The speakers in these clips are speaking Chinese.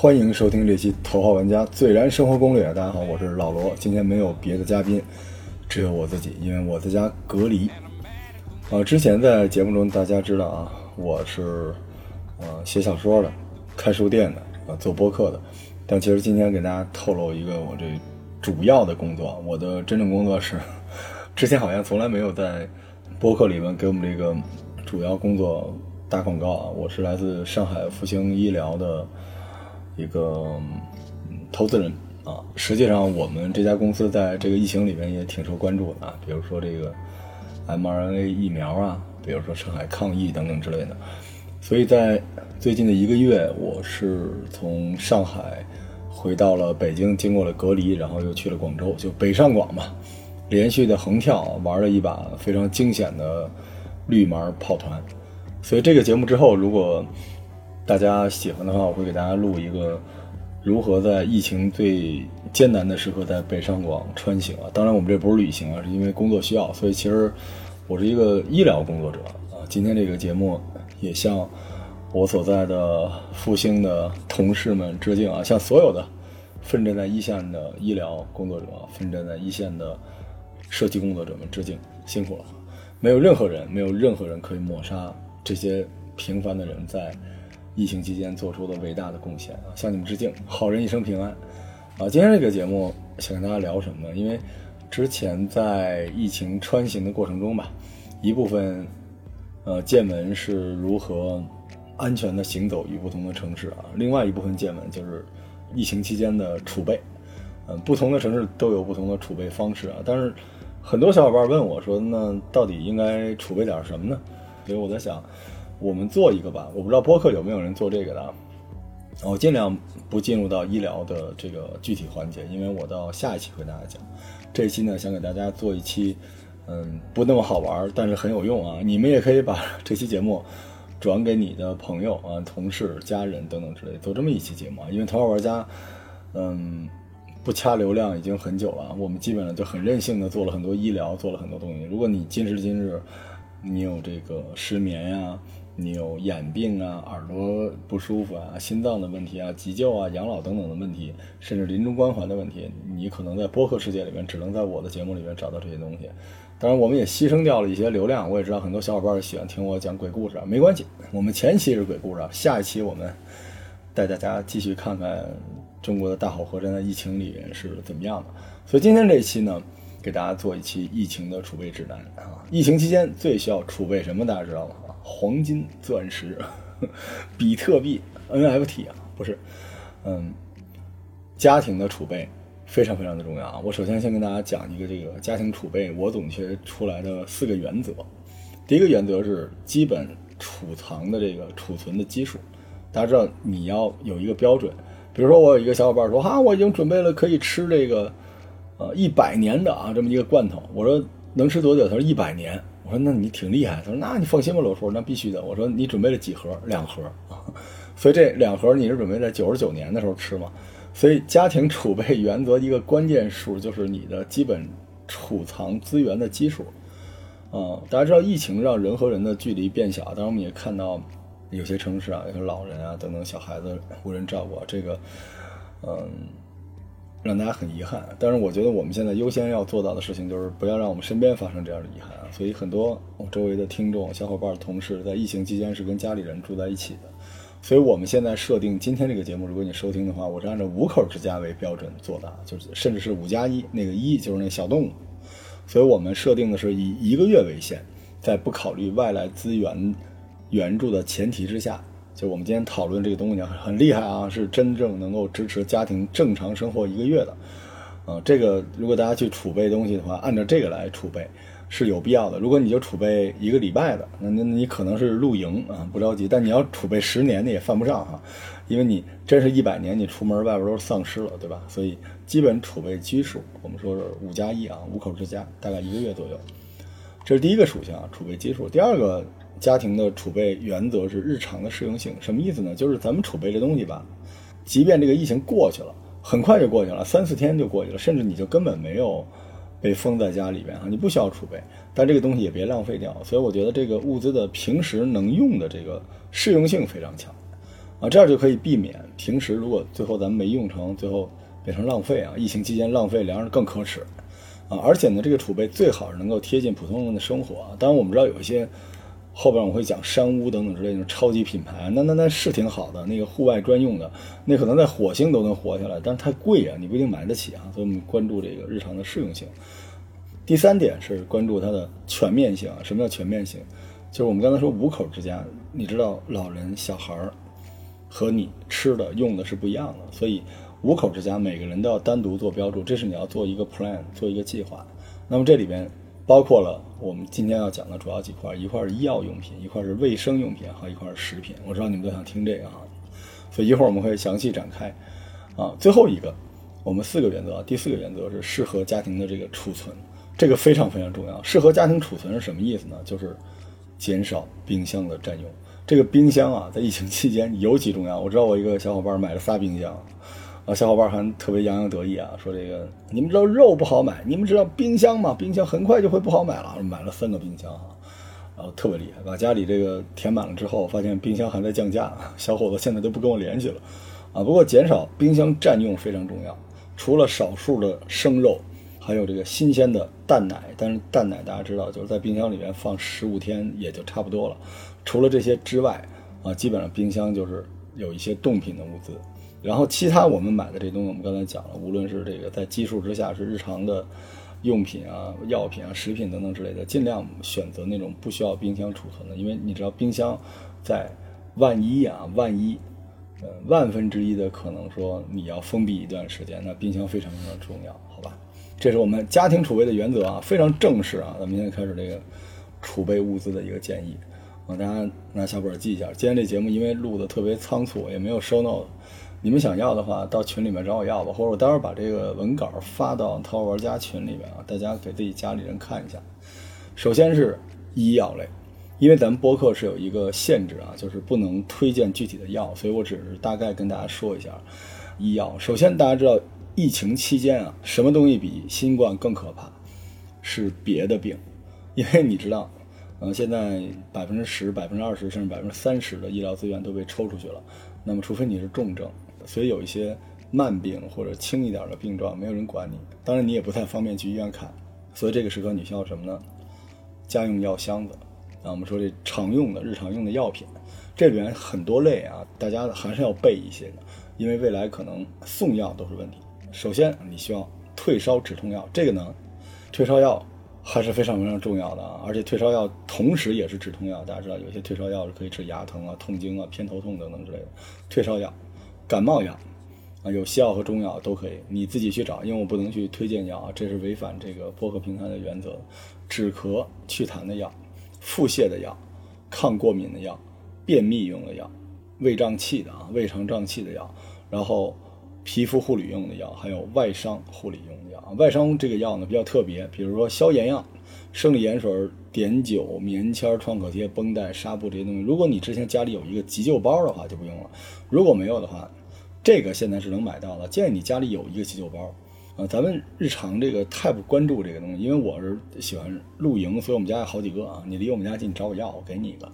欢迎收听这期《头号玩家最燃生活攻略》。大家好，我是老罗。今天没有别的嘉宾，只有我自己，因为我在家隔离。呃，之前在节目中大家知道啊，我是呃写小说的，开书店的，呃做播客的。但其实今天给大家透露一个我这主要的工作，我的真正工作是，之前好像从来没有在播客里面给我们这个主要工作打广告啊。我是来自上海复兴医疗的。一个投资人啊，实际上我们这家公司在这个疫情里面也挺受关注的啊，比如说这个 mRNA 疫苗啊，比如说上海抗疫等等之类的。所以在最近的一个月，我是从上海回到了北京，经过了隔离，然后又去了广州，就北上广嘛，连续的横跳玩了一把非常惊险的绿码跑团。所以这个节目之后，如果大家喜欢的话，我会给大家录一个如何在疫情最艰难的时刻在北上广穿行啊！当然，我们这不是旅行啊，是因为工作需要，所以其实我是一个医疗工作者啊。今天这个节目也向我所在的复兴的同事们致敬啊，向所有的奋战在一线的医疗工作者、奋战在一线的社区工作者们致敬，辛苦了！没有任何人，没有任何人可以抹杀这些平凡的人在。疫情期间做出的伟大的贡献啊，向你们致敬！好人一生平安，啊，今天这个节目想跟大家聊什么呢？因为之前在疫情穿行的过程中吧，一部分呃见闻是如何安全的行走于不同的城市啊，另外一部分见闻就是疫情期间的储备，嗯，不同的城市都有不同的储备方式啊，但是很多小伙伴问我说，那到底应该储备点什么呢？所以我在想。我们做一个吧，我不知道播客有没有人做这个的，我尽量不进入到医疗的这个具体环节，因为我到下一期会大家讲。这期呢，想给大家做一期，嗯，不那么好玩，但是很有用啊。你们也可以把这期节目转给你的朋友啊、同事、家人等等之类，做这么一期节目啊。因为头号玩家，嗯，不掐流量已经很久了，我们基本上就很任性的做了很多医疗，做了很多东西。如果你今时今日你有这个失眠呀，你有眼病啊、耳朵不舒服啊、心脏的问题啊、急救啊、养老等等的问题，甚至临终关怀的问题，你可能在播客世界里面只能在我的节目里面找到这些东西。当然，我们也牺牲掉了一些流量。我也知道很多小伙伴喜欢听我讲鬼故事，没关系。我们前期是鬼故事，下一期我们带大家继续看看中国的大好河山在疫情里面是怎么样的。所以今天这一期呢，给大家做一期疫情的储备指南啊。疫情期间最需要储备什么？大家知道吗？黄金、钻石、比特币、NFT 啊，不是，嗯，家庭的储备非常非常的重要啊。我首先先跟大家讲一个这个家庭储备我总结出来的四个原则。第一个原则是基本储藏的这个储存的基数，大家知道你要有一个标准。比如说我有一个小伙伴说哈，我已经准备了可以吃这个呃一百年的啊这么一个罐头，我说能吃多久？他说一百年。我说那你挺厉害，他说那你放心吧，罗叔，那必须的。我说你准备了几盒？两盒啊，所以这两盒你是准备在九十九年的时候吃吗？所以家庭储备 原则一个关键数就是你的基本储藏资源的基数啊。大家知道疫情让人和人的距离变小，当然我们也看到有些城市啊，有些老人啊等等小孩子无人照顾，这个嗯。让大家很遗憾，但是我觉得我们现在优先要做到的事情就是不要让我们身边发生这样的遗憾啊。所以很多我周围的听众、小伙伴、同事在疫情期间是跟家里人住在一起的，所以我们现在设定今天这个节目，如果你收听的话，我是按照五口之家为标准做的，就是甚至是五加一，那个一就是那小动物，所以我们设定的是以一个月为限，在不考虑外来资源援助的前提之下。就我们今天讨论这个东西很厉害啊，是真正能够支持家庭正常生活一个月的，啊，这个如果大家去储备东西的话，按照这个来储备是有必要的。如果你就储备一个礼拜的，那那你可能是露营啊，不着急。但你要储备十年的也犯不上哈，因为你真是一百年，你出门外边都是丧尸了，对吧？所以基本储备基数，我们说是五加一啊，五口之家大概一个月左右，这是第一个属性啊，储备基数。第二个。家庭的储备原则是日常的适用性，什么意思呢？就是咱们储备这东西吧，即便这个疫情过去了，很快就过去了，三四天就过去了，甚至你就根本没有被封在家里边啊，你不需要储备，但这个东西也别浪费掉。所以我觉得这个物资的平时能用的这个适用性非常强，啊，这样就可以避免平时如果最后咱们没用成，最后变成浪费啊。疫情期间浪费粮食更可耻啊！而且呢，这个储备最好是能够贴近普通人的生活啊。当然，我们知道有一些后边我会讲山屋等等之类的超级品牌，那那那是挺好的，那个户外专用的，那可能在火星都能活下来，但是太贵啊，你不一定买得起啊。所以我们关注这个日常的适用性。第三点是关注它的全面性啊。什么叫全面性？就是我们刚才说五口之家，你知道老人、小孩儿。和你吃的用的是不一样的，所以五口之家每个人都要单独做标注，这是你要做一个 plan，做一个计划。那么这里边包括了我们今天要讲的主要几块，一块是医药用品，一块是卫生用品，还有一块是食品。我知道你们都想听这个哈，所以一会儿我们会详细展开。啊，最后一个，我们四个原则，第四个原则是适合家庭的这个储存，这个非常非常重要。适合家庭储存是什么意思呢？就是减少冰箱的占用。这个冰箱啊，在疫情期间尤其重要。我知道我一个小伙伴买了仨冰箱，啊，小伙伴还特别洋洋得意啊，说这个你们知道肉不好买，你们知道冰箱吗？冰箱很快就会不好买了，买了三个冰箱啊，然后特别厉害，把家里这个填满了之后，发现冰箱还在降价，小伙子现在都不跟我联系了，啊，不过减少冰箱占用非常重要，除了少数的生肉，还有这个新鲜的蛋奶，但是蛋奶大家知道就是在冰箱里面放十五天也就差不多了。除了这些之外，啊，基本上冰箱就是有一些冻品的物资，然后其他我们买的这东西，我们刚才讲了，无论是这个在基数之下是日常的用品啊、药品啊、食品等等之类的，尽量选择那种不需要冰箱储存的，因为你知道冰箱在万一啊，万一，呃，万分之一的可能说你要封闭一段时间，那冰箱非常非常重要，好吧？这是我们家庭储备的原则啊，非常正式啊，咱们现在开始这个储备物资的一个建议。啊，大家拿小本记一下。今天这节目因为录的特别仓促，也没有收 note。你们想要的话，到群里面找我要吧，或者我待会儿把这个文稿发到淘宝玩家群里面啊，大家给自己家里人看一下。首先是医药类，因为咱们播客是有一个限制啊，就是不能推荐具体的药，所以我只是大概跟大家说一下医药。首先，大家知道疫情期间啊，什么东西比新冠更可怕？是别的病，因为你知道。嗯，现在百分之十、百分之二十甚至百分之三十的医疗资源都被抽出去了。那么，除非你是重症，所以有一些慢病或者轻一点的病状，没有人管你。当然，你也不太方便去医院看。所以这个时刻你需要什么呢？家用药箱子。啊，我们说这常用的、日常用的药品，这里边很多类啊，大家还是要备一些的，因为未来可能送药都是问题。首先，你需要退烧止痛药。这个呢，退烧药。还是非常非常重要的啊！而且退烧药同时也是止痛药，大家知道有些退烧药是可以治牙疼啊、痛经啊、偏头痛等等之类的。退烧药、感冒药啊，有西药和中药都可以，你自己去找，因为我不能去推荐药啊，这是违反这个播客平台的原则。止咳祛痰的药、腹泻的药、抗过敏的药、便秘用的药、胃胀气的啊、胃肠胀气的药，然后。皮肤护理用的药，还有外伤护理用的药啊。外伤这个药呢比较特别，比如说消炎药、生理盐水、碘酒、棉签、创可贴、绷带、纱布这些东西。如果你之前家里有一个急救包的话，就不用了；如果没有的话，这个现在是能买到了。建议你家里有一个急救包啊。咱们日常这个太不关注这个东西，因为我是喜欢露营，所以我们家有好几个啊。你离我们家近，找我要，我给你一个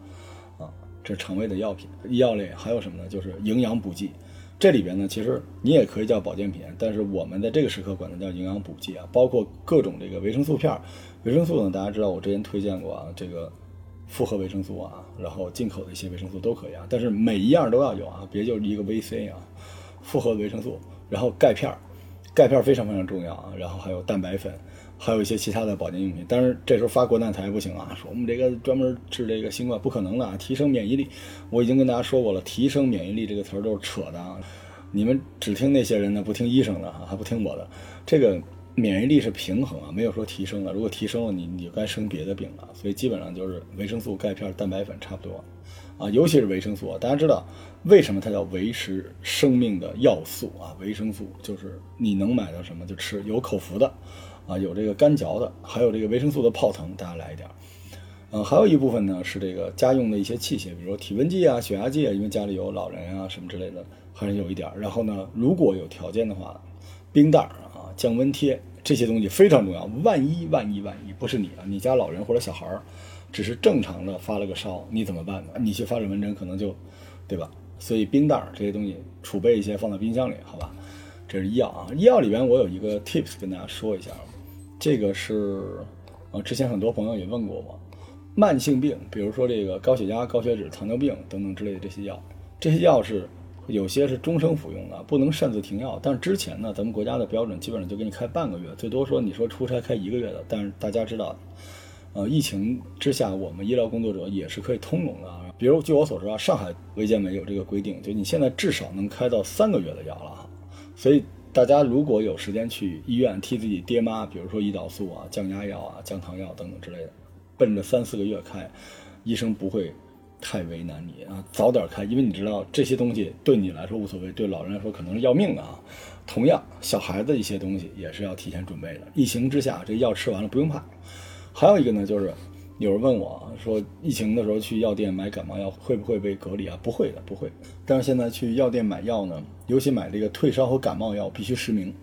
啊。这是肠胃的药品，医药类还有什么呢？就是营养补剂。这里边呢，其实你也可以叫保健品，但是我们在这个时刻管它叫营养补剂啊，包括各种这个维生素片。维生素呢，大家知道我之前推荐过啊，这个复合维生素啊，然后进口的一些维生素都可以啊，但是每一样都要有啊，别就是一个 VC 啊，复合维生素，然后钙片儿，钙片非常非常重要啊，然后还有蛋白粉。还有一些其他的保健用品，但是这时候发国难财不行啊！说我们这个专门治这个新冠不可能的啊，提升免疫力。我已经跟大家说过了，提升免疫力这个词儿都是扯的啊！你们只听那些人的，不听医生的啊，还不听我的。这个免疫力是平衡啊，没有说提升了。如果提升了，你你就该生别的病了。所以基本上就是维生素、钙片、蛋白粉差不多啊，尤其是维生素。大家知道为什么它叫维持生命的要素啊？维生素就是你能买到什么就吃，有口服的。啊，有这个干嚼的，还有这个维生素的泡腾，大家来一点。嗯，还有一部分呢是这个家用的一些器械，比如说体温计啊、血压计啊，因为家里有老人啊什么之类的，还是有一点。然后呢，如果有条件的话，冰袋、降温贴这些东西非常重要。万一万一万一不是你啊，你家老人或者小孩儿，只是正常的发了个烧，你怎么办呢？你去发热门诊可能就，对吧？所以冰袋儿这些东西储备一些放到冰箱里，好吧？这是医药啊，医药里边我有一个 tips 跟大家说一下，这个是呃之前很多朋友也问过我，慢性病，比如说这个高血压、高血脂、糖尿病等等之类的这些药，这些药是有些是终生服用的，不能擅自停药。但是之前呢，咱们国家的标准基本上就给你开半个月，最多说你说出差开一个月的。但是大家知道，呃，疫情之下，我们医疗工作者也是可以通融的啊。比如据我所知啊，上海卫健委有这个规定，就你现在至少能开到三个月的药了。所以大家如果有时间去医院替自己爹妈，比如说胰岛素啊、降压药啊、降糖药等等之类的，奔着三四个月开，医生不会太为难你啊，早点开，因为你知道这些东西对你来说无所谓，对老人来说可能是要命的啊。同样，小孩子一些东西也是要提前准备的。疫情之下，这药吃完了不用怕。还有一个呢，就是。有人问我说，疫情的时候去药店买感冒药会不会被隔离啊？不会的，不会。但是现在去药店买药呢，尤其买这个退烧和感冒药，必须实名。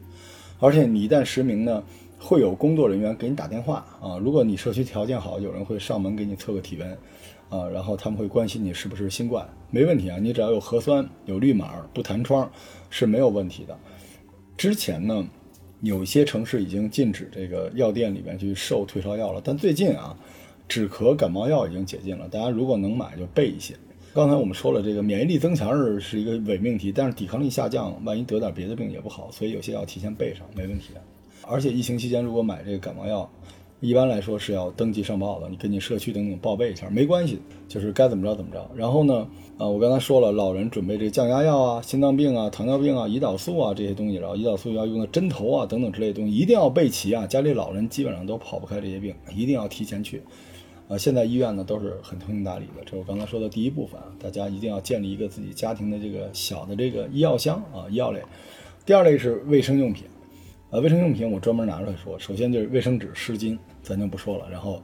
而且你一旦实名呢，会有工作人员给你打电话啊。如果你社区条件好，有人会上门给你测个体温，啊，然后他们会关心你是不是新冠，没问题啊。你只要有核酸、有绿码、不弹窗，是没有问题的。之前呢，有一些城市已经禁止这个药店里面去售退烧药了，但最近啊。止咳感冒药已经解禁了，大家如果能买就备一些。刚才我们说了，这个免疫力增强是是一个伪命题，但是抵抗力下降，万一得点别的病也不好，所以有些药提前备上没问题。而且疫情期间如果买这个感冒药，一般来说是要登记上报的，你跟你社区等等报备一下，没关系，就是该怎么着怎么着。然后呢，啊，我刚才说了，老人准备这降压药啊、心脏病啊、糖尿病啊、胰岛素啊这些东西，然后胰岛素要用的针头啊等等之类的东西一定要备齐啊。家里老人基本上都跑不开这些病，一定要提前去。啊，现在医院呢都是很通情达理的，这是我刚才说的第一部分啊，大家一定要建立一个自己家庭的这个小的这个医药箱啊，医药类。第二类是卫生用品，呃，卫生用品我专门拿出来说，首先就是卫生纸、湿巾，咱就不说了，然后，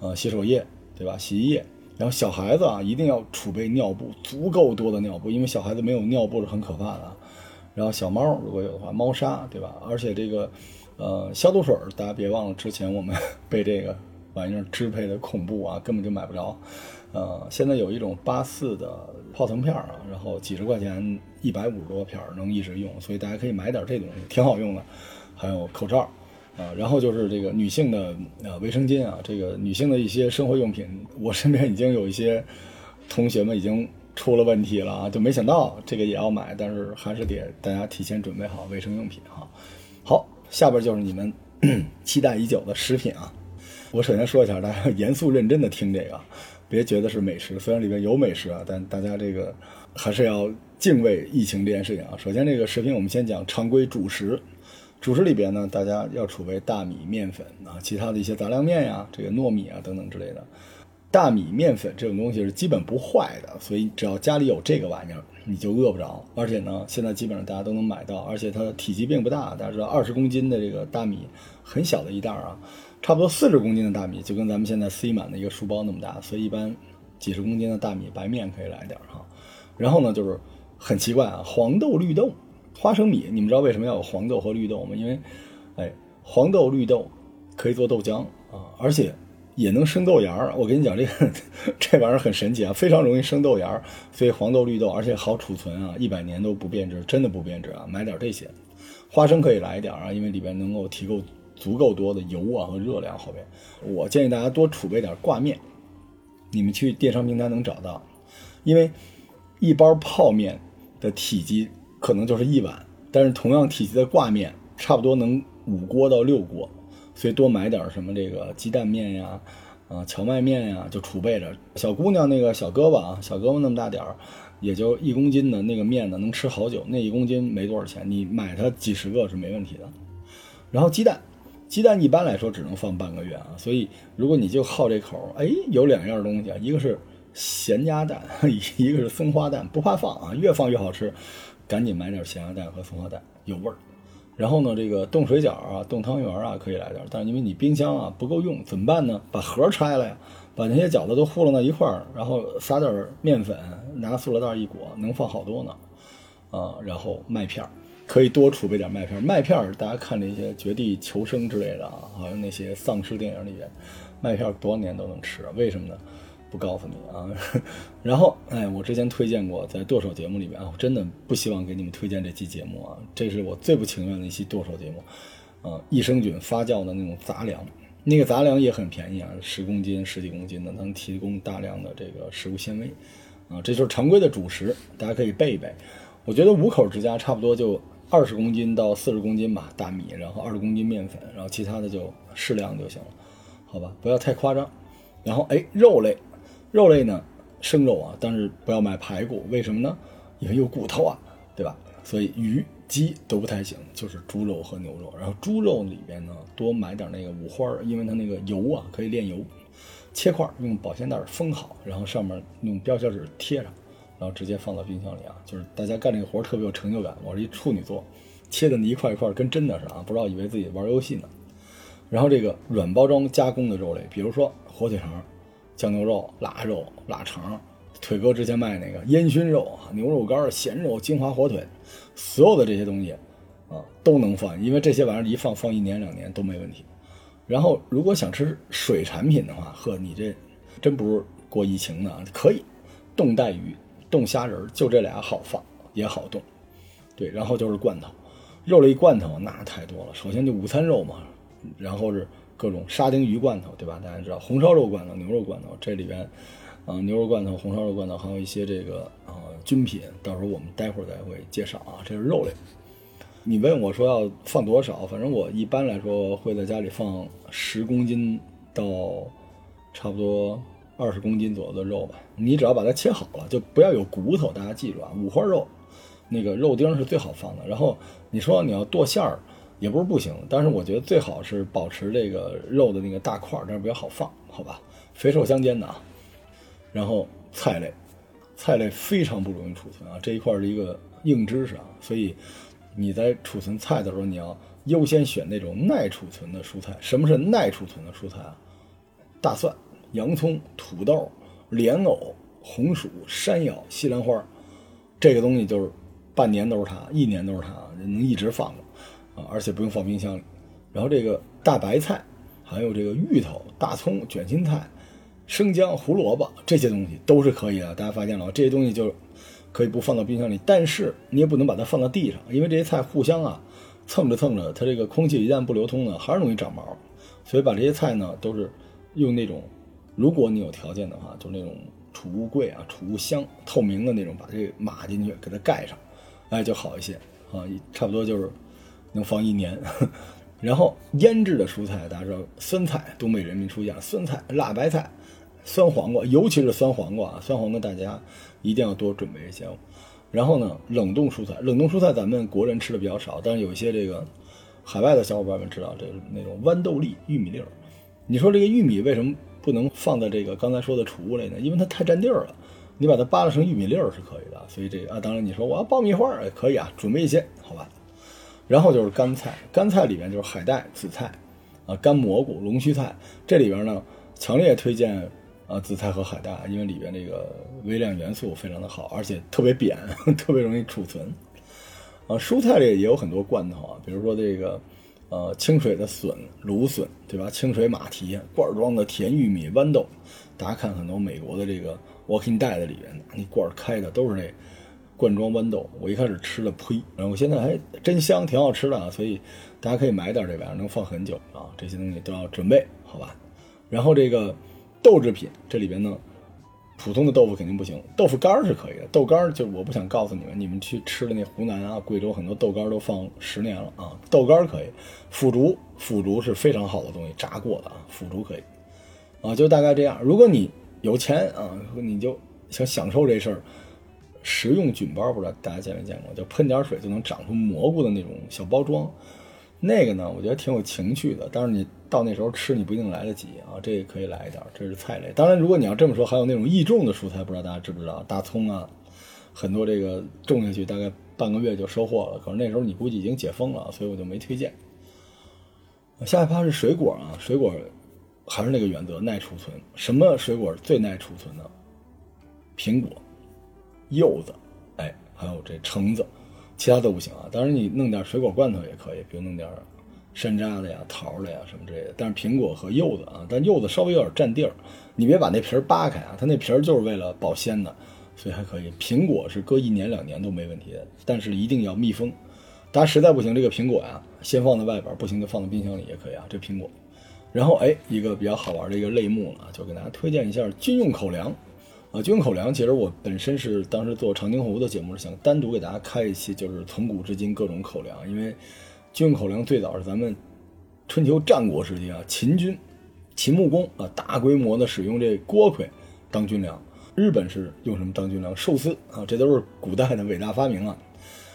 呃，洗手液，对吧？洗衣液，然后小孩子啊，一定要储备尿布，足够多的尿布，因为小孩子没有尿布是很可怕的。然后小猫如果有的话，猫砂，对吧？而且这个，呃，消毒水，大家别忘了之前我们 被这个。玩意儿支配的恐怖啊，根本就买不着。呃，现在有一种八四的泡腾片啊，然后几十块钱，一百五十多片能一直用，所以大家可以买点这东西，挺好用的。还有口罩，啊，然后就是这个女性的呃卫生巾啊，这个女性的一些生活用品，我身边已经有一些同学们已经出了问题了啊，就没想到这个也要买，但是还是得大家提前准备好卫生用品哈。好，下边就是你们 期待已久的食品啊。我首先说一下，大家严肃认真的听这个，别觉得是美食，虽然里面有美食啊，但大家这个还是要敬畏疫情这件事情啊。首先，这个食品我们先讲常规主食，主食里边呢，大家要储备大米、面粉啊，其他的一些杂粮面呀，这个糯米啊等等之类的。大米、面粉这种东西是基本不坏的，所以只要家里有这个玩意儿，你就饿不着。而且呢，现在基本上大家都能买到，而且它的体积并不大，大家知道二十公斤的这个大米很小的一袋啊。差不多四十公斤的大米，就跟咱们现在塞满的一个书包那么大，所以一般几十公斤的大米白面可以来点哈。然后呢，就是很奇怪啊，黄豆、绿豆、花生米，你们知道为什么要有黄豆和绿豆吗？因为，哎，黄豆、绿豆可以做豆浆啊，而且也能生豆芽儿。我跟你讲，这个 这玩意儿很神奇啊，非常容易生豆芽儿，所以黄豆、绿豆，而且好储存啊，一百年都不变质，真的不变质啊。买点这些，花生可以来一点啊，因为里边能够提供。足够多的油啊和热量后边，我建议大家多储备点挂面。你们去电商平台能找到，因为一包泡面的体积可能就是一碗，但是同样体积的挂面差不多能五锅到六锅，所以多买点什么这个鸡蛋面呀，啊荞麦面呀，就储备着。小姑娘那个小胳膊啊，小胳膊那么大点儿，也就一公斤的那个面呢，能吃好久。那一公斤没多少钱，你买它几十个是没问题的。然后鸡蛋。鸡蛋一般来说只能放半个月啊，所以如果你就好这口，哎，有两样东西啊，一个是咸鸭蛋，一个是松花蛋，不怕放啊，越放越好吃，赶紧买点咸鸭蛋和松花蛋，有味儿。然后呢，这个冻水饺啊、冻汤圆啊可以来点，但是因为你冰箱啊不够用，怎么办呢？把盒拆了呀，把那些饺子都糊弄到一块儿，然后撒点面粉，拿塑料袋一裹，能放好多呢。啊，然后麦片儿。可以多储备点麦片，麦片大家看那些绝地求生之类的啊，好像那些丧尸电影里边，麦片多少年都能吃，为什么呢？不告诉你啊。然后，哎，我之前推荐过，在剁手节目里面啊，我真的不希望给你们推荐这期节目啊，这是我最不情愿的一期剁手节目啊。益生菌发酵的那种杂粮，那个杂粮也很便宜啊，十公斤、十几公斤的，能提供大量的这个食物纤维啊，这就是常规的主食，大家可以备一备。我觉得五口之家差不多就二十公斤到四十公斤吧，大米，然后二十公斤面粉，然后其他的就适量就行了，好吧，不要太夸张。然后哎，肉类，肉类呢，生肉啊，但是不要买排骨，为什么呢？因为有骨头啊，对吧？所以鱼、鸡都不太行，就是猪肉和牛肉。然后猪肉里边呢，多买点那个五花，因为它那个油啊可以炼油。切块用保鲜袋封好，然后上面用标签纸贴上，然后直接放到冰箱里啊。就是大家干这个活特别有成就感。我是一处女座，切的那一块一块跟真的似啊，不知道以为自己玩游戏呢。然后这个软包装加工的肉类，比如说火腿肠、酱牛肉、腊肉、腊肠，腿哥之前卖那个烟熏肉啊、牛肉干、咸肉、金华火腿，所有的这些东西啊都能放，因为这些玩意儿一放放一年两年都没问题。然后如果想吃水产品的话，呵，你这真不是过疫情呢，可以冻带鱼、冻虾仁，就这俩好放也好冻。对，然后就是罐头，肉类罐头那太多了。首先就午餐肉嘛。然后是各种沙丁鱼罐头，对吧？大家知道红烧肉罐头、牛肉罐头，这里边，啊，牛肉罐头、红烧肉罐头，还有一些这个啊军品，到时候我们待会儿再会介绍啊。这是肉类。你问我说要放多少，反正我一般来说会在家里放十公斤到差不多二十公斤左右的肉吧。你只要把它切好了，就不要有骨头。大家记住啊，五花肉那个肉丁是最好放的。然后你说你要剁馅儿。也不是不行，但是我觉得最好是保持这个肉的那个大块，这样比较好放，好吧？肥瘦相间的啊。然后菜类，菜类非常不容易储存啊，这一块是一个硬知识啊，所以你在储存菜的时候，你要优先选那种耐储存的蔬菜。什么是耐储存的蔬菜啊？大蒜、洋葱、土豆、莲藕、红薯、山药、西兰花，这个东西就是半年都是它，一年都是它，能一直放着。而且不用放冰箱里，然后这个大白菜，还有这个芋头、大葱、卷心菜、生姜、胡萝卜这些东西都是可以的。大家发现了吗这些东西就可以不放到冰箱里，但是你也不能把它放到地上，因为这些菜互相啊蹭着蹭着，它这个空气一旦不流通呢，还是容易长毛。所以把这些菜呢都是用那种，如果你有条件的话，就那种储物柜啊、储物箱，透明的那种，把这码进去，给它盖上，哎就好一些啊，差不多就是。能放一年，然后腌制的蔬菜，大家知道，酸菜，东北人民出现酸菜、辣白菜、酸黄瓜，尤其是酸黄瓜啊，酸黄瓜大家一定要多准备一些。然后呢，冷冻蔬菜，冷冻蔬菜咱们国人吃的比较少，但是有一些这个海外的小伙伴们知道，这个那种豌豆粒、玉米粒儿。你说这个玉米为什么不能放在这个刚才说的储物类呢？因为它太占地儿了。你把它扒拉成玉米粒儿是可以的。所以这个啊，当然你说我要爆米花也可以啊，准备一些，好吧。然后就是干菜，干菜里面就是海带、紫菜，啊，干蘑菇、龙须菜。这里边呢，强烈推荐啊紫菜和海带，因为里边这个微量元素非常的好，而且特别扁，特别容易储存。啊，蔬菜里也有很多罐头啊，比如说这个，呃，清水的笋、芦笋，对吧？清水马蹄、罐装的甜玉米、豌豆。大家看很多美国的这个 Walking Dead 里边，那罐开的都是这。罐装豌豆，我一开始吃了呸，然后我现在还真香，挺好吃的啊，所以大家可以买点这玩意儿，能放很久啊。这些东西都要准备好吧。然后这个豆制品，这里边呢，普通的豆腐肯定不行，豆腐干是可以的。豆干就我不想告诉你们，你们去吃的那湖南啊、贵州很多豆干都放十年了啊，豆干可以。腐竹，腐竹是非常好的东西，炸过的啊，腐竹可以。啊，就大概这样。如果你有钱啊，你就想享受这事儿。食用菌包不知道大家见没见过，就喷点水就能长出蘑菇的那种小包装，那个呢，我觉得挺有情趣的。但是你到那时候吃，你不一定来得及啊。这个可以来一点，这是菜类。当然，如果你要这么说，还有那种易种的蔬菜，不知道大家知不知道？大葱啊，很多这个种下去大概半个月就收获了，可是那时候你估计已经解封了，所以我就没推荐。下一趴是水果啊，水果还是那个原则，耐储存。什么水果最耐储存呢？苹果。柚子，哎，还有这橙子，其他都不行啊。当然，你弄点水果罐头也可以，比如弄点山楂的呀、桃的呀什么之类的。但是苹果和柚子啊，但柚子稍微有点占地儿，你别把那皮儿扒开啊，它那皮儿就是为了保鲜的，所以还可以。苹果是搁一年两年都没问题的，但是一定要密封。大家实在不行，这个苹果呀，先放在外边，不行就放在冰箱里也可以啊。这苹果，然后哎，一个比较好玩的一个类目呢，就给大家推荐一下军用口粮。啊，军用口粮，其实我本身是当时做长津湖的节目，是想单独给大家开一期，就是从古至今各种口粮。因为军用口粮最早是咱们春秋战国时期啊，秦军、秦穆公啊，大规模的使用这锅盔当军粮。日本是用什么当军粮？寿司啊，这都是古代的伟大发明啊。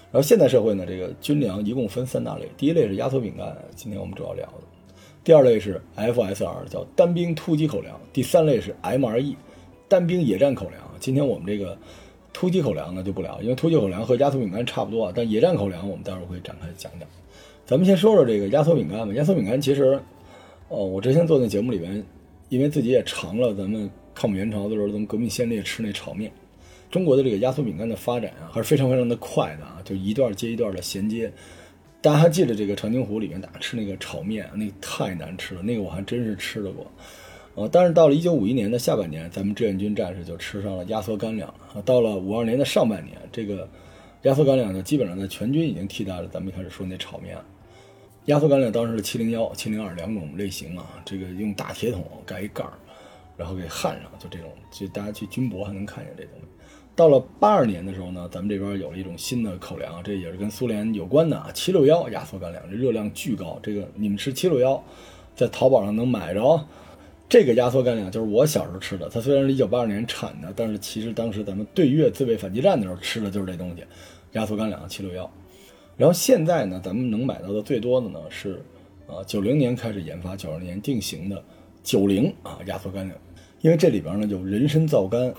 然后现代社会呢，这个军粮一共分三大类，第一类是压缩饼干，今天我们主要聊的；第二类是 FSR，叫单兵突击口粮；第三类是 MRE。单兵野战口粮，今天我们这个突击口粮呢就不聊，因为突击口粮和压缩饼干差不多啊。但野战口粮我们待会儿会展开讲讲。咱们先说说这个压缩饼干吧。压缩饼干其实，哦，我之前做那节目里边，因为自己也尝了咱们抗美援朝的时候咱们革命先烈吃那炒面。中国的这个压缩饼干的发展啊，还是非常非常的快的啊，就一段接一段的衔接。大家还记得这个长津湖里面大家吃那个炒面，那太难吃了，那个我还真是吃了过。呃，但是到了一九五一年的下半年，咱们志愿军战士就吃上了压缩干粮啊。到了五二年的上半年，这个压缩干粮呢，基本上在全军已经替代了咱们一开始说那炒面。压缩干粮当时是七零幺、七零二两种类型啊，这个用大铁桶盖一盖儿，然后给焊上，就这种，就大家去军博还能看见这东西。到了八二年的时候呢，咱们这边有了一种新的口粮，这也是跟苏联有关的啊，七六幺压缩干粮，这热量巨高。这个你们吃七六幺，在淘宝上能买着。这个压缩干粮就是我小时候吃的，它虽然是一九八二年产的，但是其实当时咱们对越自卫反击战的时候吃的就是这东西，压缩干粮七六幺。然后现在呢，咱们能买到的最多的呢是，啊九零年开始研发，九二年定型的九零啊压缩干粮，因为这里边呢有人参皂苷，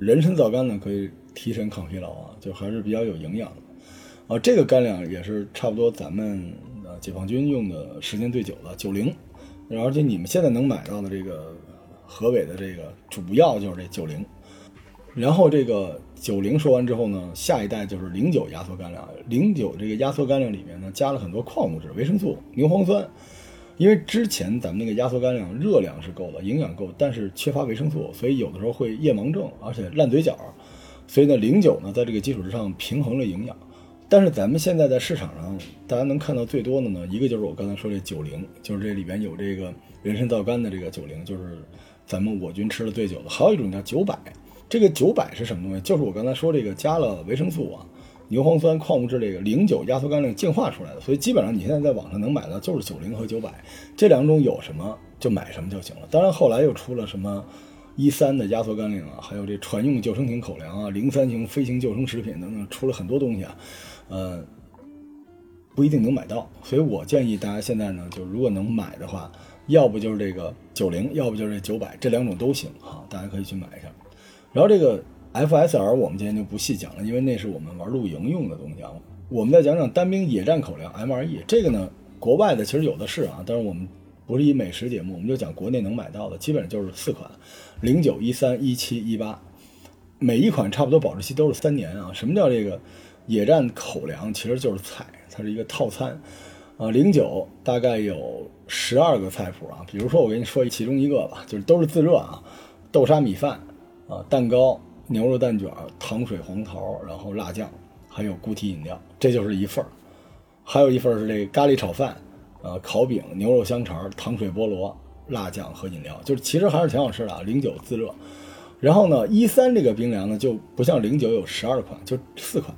人参皂苷呢可以提神抗疲劳啊，就还是比较有营养的，啊这个干粮也是差不多咱们呃解放军用的时间最久的九零。而且你们现在能买到的这个河北的这个主要就是这九零，然后这个九零说完之后呢，下一代就是零九压缩干粮。零九这个压缩干粮里面呢，加了很多矿物质、维生素、牛磺酸。因为之前咱们那个压缩干粮热量是够的，营养够，但是缺乏维生素，所以有的时候会夜盲症，而且烂嘴角。所以呢，零九呢在这个基础之上平衡了营养。但是咱们现在在市场上，大家能看到最多的呢，一个就是我刚才说这九零，就是这里边有这个人参皂苷的这个九零，就是咱们我军吃的最久的。还有一种叫九百，这个九百是什么东西？就是我刚才说这个加了维生素啊、牛磺酸、矿物质这个零九压缩干粮净化出来的。所以基本上你现在在网上能买到就是九零和九百这两种，有什么就买什么就行了。当然后来又出了什么一三的压缩干粮啊，还有这船用救生艇口粮啊、零三型飞行救生食品等等，出了很多东西啊。呃，不一定能买到，所以我建议大家现在呢，就如果能买的话，要不就是这个九零，要不就是这九百，这两种都行哈，大家可以去买一下。然后这个 FSR 我们今天就不细讲了，因为那是我们玩露营用的东西啊。我们再讲讲单兵野战口粮 MRE，这个呢，国外的其实有的是啊，但是我们不是以美食节目，我们就讲国内能买到的，基本上就是四款：零九、一三、一七、一八，每一款差不多保质期都是三年啊。什么叫这个？野战口粮其实就是菜，它是一个套餐，啊，零九大概有十二个菜谱啊，比如说我给你说其中一个吧，就是都是自热啊，豆沙米饭啊，蛋糕、牛肉蛋卷、糖水黄桃，然后辣酱，还有固体饮料，这就是一份儿，还有一份是这个咖喱炒饭，啊，烤饼、牛肉香肠、糖水菠萝、辣酱和饮料，就是其实还是挺好吃的啊，零九自热，然后呢，一三这个冰凉呢就不像零九有十二款，就四款。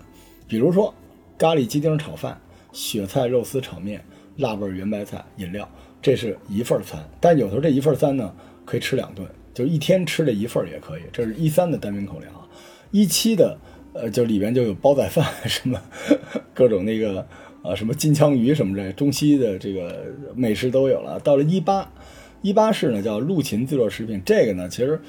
比如说，咖喱鸡丁炒饭、雪菜肉丝炒面、辣味圆白菜饮料，这是一份餐。但有时候这一份餐呢，可以吃两顿，就一天吃这一份也可以。这是一三的单兵口粮，一七的，呃，就里边就有煲仔饭 什么，各种那个啊什么金枪鱼什么这，中西的这个美食都有了。到了一八，一八式呢叫陆勤自热食品，这个呢其实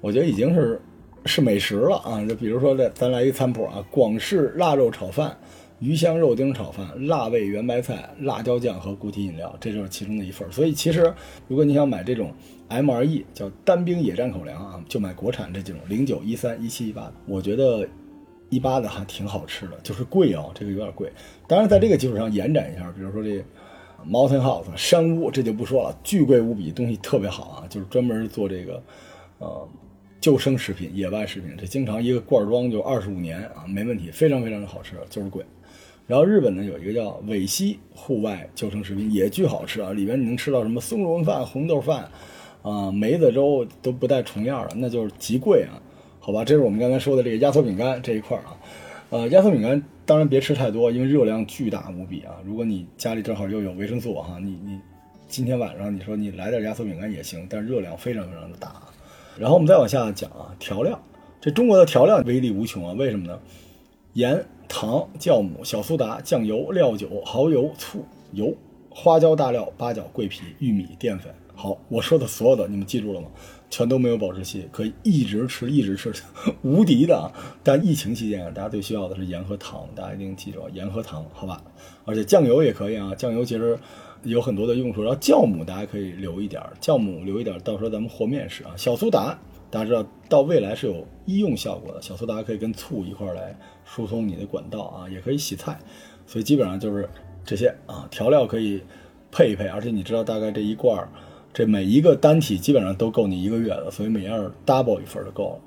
我觉得已经是。是美食了啊！就比如说，这咱来一餐谱啊：广式腊肉炒饭、鱼香肉丁炒饭、辣味圆白菜、辣椒酱和固体饮料，这就是其中的一份。所以，其实如果你想买这种 MRE 叫单兵野战口粮啊，就买国产这几种零九、一三、一七、一八。我觉得一八的还挺好吃的，就是贵哦，这个有点贵。当然，在这个基础上延展一下，比如说这，Mountain House 山屋，这就不说了，巨贵无比，东西特别好啊，就是专门做这个，呃，救生食品、野外食品，这经常一个罐装就二十五年啊，没问题，非常非常的好吃，就是贵。然后日本呢有一个叫尾西户外救生食品，也巨好吃啊，里边你能吃到什么松茸饭、红豆饭，啊，梅子粥都不带重样的，那就是极贵啊。好吧，这是我们刚才说的这个压缩饼干这一块啊，呃，压缩饼干当然别吃太多，因为热量巨大无比啊。如果你家里正好又有维生素哈，你你今天晚上你说你来点压缩饼干也行，但热量非常非常的大。然后我们再往下讲啊，调料，这中国的调料威力无穷啊，为什么呢？盐、糖、酵母、小苏打、酱油、料酒、蚝油、醋、油、花椒、大料、八角、桂皮、玉米、淀粉。好，我说的所有的你们记住了吗？全都没有保质期，可以一直吃，一直吃，无敌的。但疫情期间啊，大家最需要的是盐和糖，大家一定记住盐和糖，好吧？而且酱油也可以啊，酱油其实有很多的用处。然后酵母大家可以留一点，酵母留一点，到时候咱们和面时啊。小苏打大家知道到未来是有医用效果的，小苏打可以跟醋一块来疏通你的管道啊，也可以洗菜。所以基本上就是这些啊，调料可以配一配，而且你知道大概这一罐儿。这每一个单体基本上都够你一个月的，所以每样 double 一份就够了。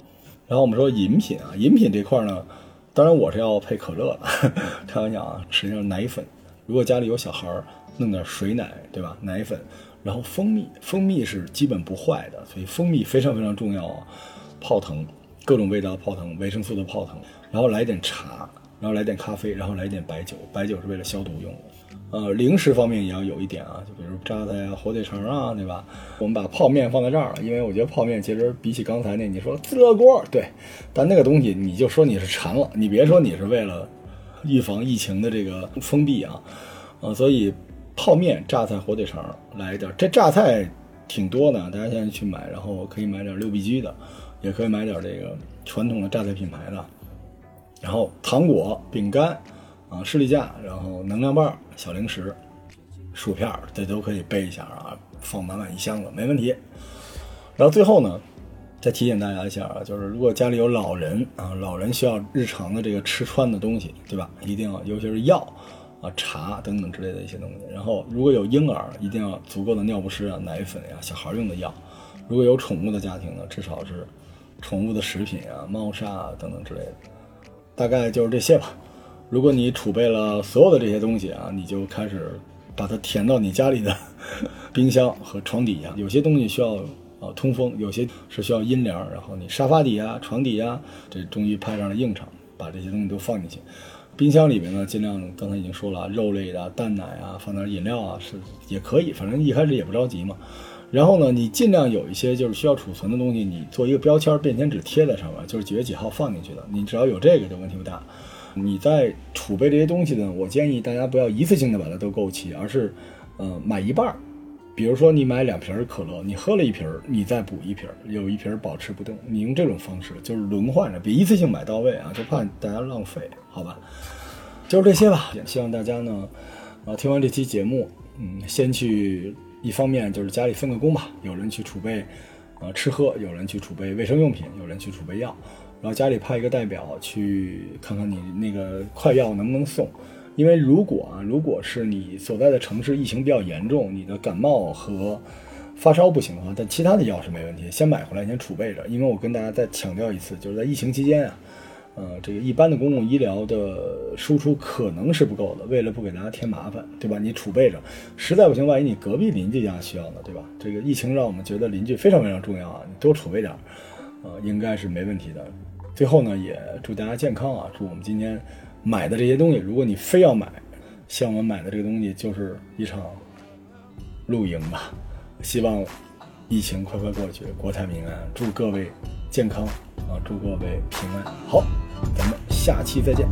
然后我们说饮品啊，饮品这块呢，当然我是要配可乐的，开玩笑啊。实际上奶粉，如果家里有小孩儿，弄点水奶，对吧？奶粉，然后蜂蜜，蜂蜜是基本不坏的，所以蜂蜜非常非常重要啊。泡腾，各种味道泡腾，维生素的泡腾，然后来点茶，然后来点咖啡，然后来点白酒，白酒是为了消毒用的。呃，零食方面也要有一点啊，就比如榨菜啊、火腿肠啊，对吧？我们把泡面放在这儿了，因为我觉得泡面其实比起刚才那，你说自热锅，对，但那个东西你就说你是馋了，你别说你是为了预防疫情的这个封闭啊，啊，所以泡面、榨菜、火腿肠来一点。这榨菜挺多的，大家现在去买，然后可以买点六必居的，也可以买点这个传统的榨菜品牌的，然后糖果、饼干。啊，士力架，然后能量棒、小零食、薯片，这都可以备一下啊，放满满一箱子没问题。然后最后呢，再提醒大家一下啊，就是如果家里有老人啊，老人需要日常的这个吃穿的东西，对吧？一定要，尤其是药啊、茶等等之类的一些东西。然后如果有婴儿，一定要足够的尿不湿啊、奶粉呀、小孩用的药。如果有宠物的家庭呢，至少是宠物的食品啊、猫砂啊等等之类的。大概就是这些吧。如果你储备了所有的这些东西啊，你就开始把它填到你家里的冰箱和床底下。有些东西需要啊通风，有些是需要阴凉。然后你沙发底啊、床底啊，这终于派上了用场，把这些东西都放进去。冰箱里面呢，尽量刚才已经说了，肉类的、蛋奶啊，放点饮料啊是也可以，反正一开始也不着急嘛。然后呢，你尽量有一些就是需要储存的东西，你做一个标签、便签纸贴在上面，就是几月几号放进去的。你只要有这个，就问题不大。你在储备这些东西呢？我建议大家不要一次性的把它都购齐，而是，呃，买一半儿。比如说你买两瓶可乐，你喝了一瓶，你再补一瓶，有一瓶保持不动。你用这种方式就是轮换着，别一次性买到位啊，就怕大家浪费，好吧？就是这些吧。也希望大家呢，啊，听完这期节目，嗯，先去一方面就是家里分个工吧，有人去储备，啊，吃喝，有人去储备卫生用品，有人去储备药。然后家里派一个代表去看看你那个快药能不能送，因为如果啊，如果是你所在的城市疫情比较严重，你的感冒和发烧不行的话，但其他的药是没问题，先买回来先储备着。因为我跟大家再强调一次，就是在疫情期间啊，呃，这个一般的公共医疗的输出可能是不够的，为了不给大家添麻烦，对吧？你储备着，实在不行，万一你隔壁邻居家需要呢，对吧？这个疫情让我们觉得邻居非常非常重要啊，你多储备点，呃，应该是没问题的。最后呢，也祝大家健康啊！祝我们今天买的这些东西，如果你非要买，像我们买的这个东西，就是一场露营吧。希望疫情快快过去，国泰民安。祝各位健康啊！祝各位平安。好，咱们下期再见。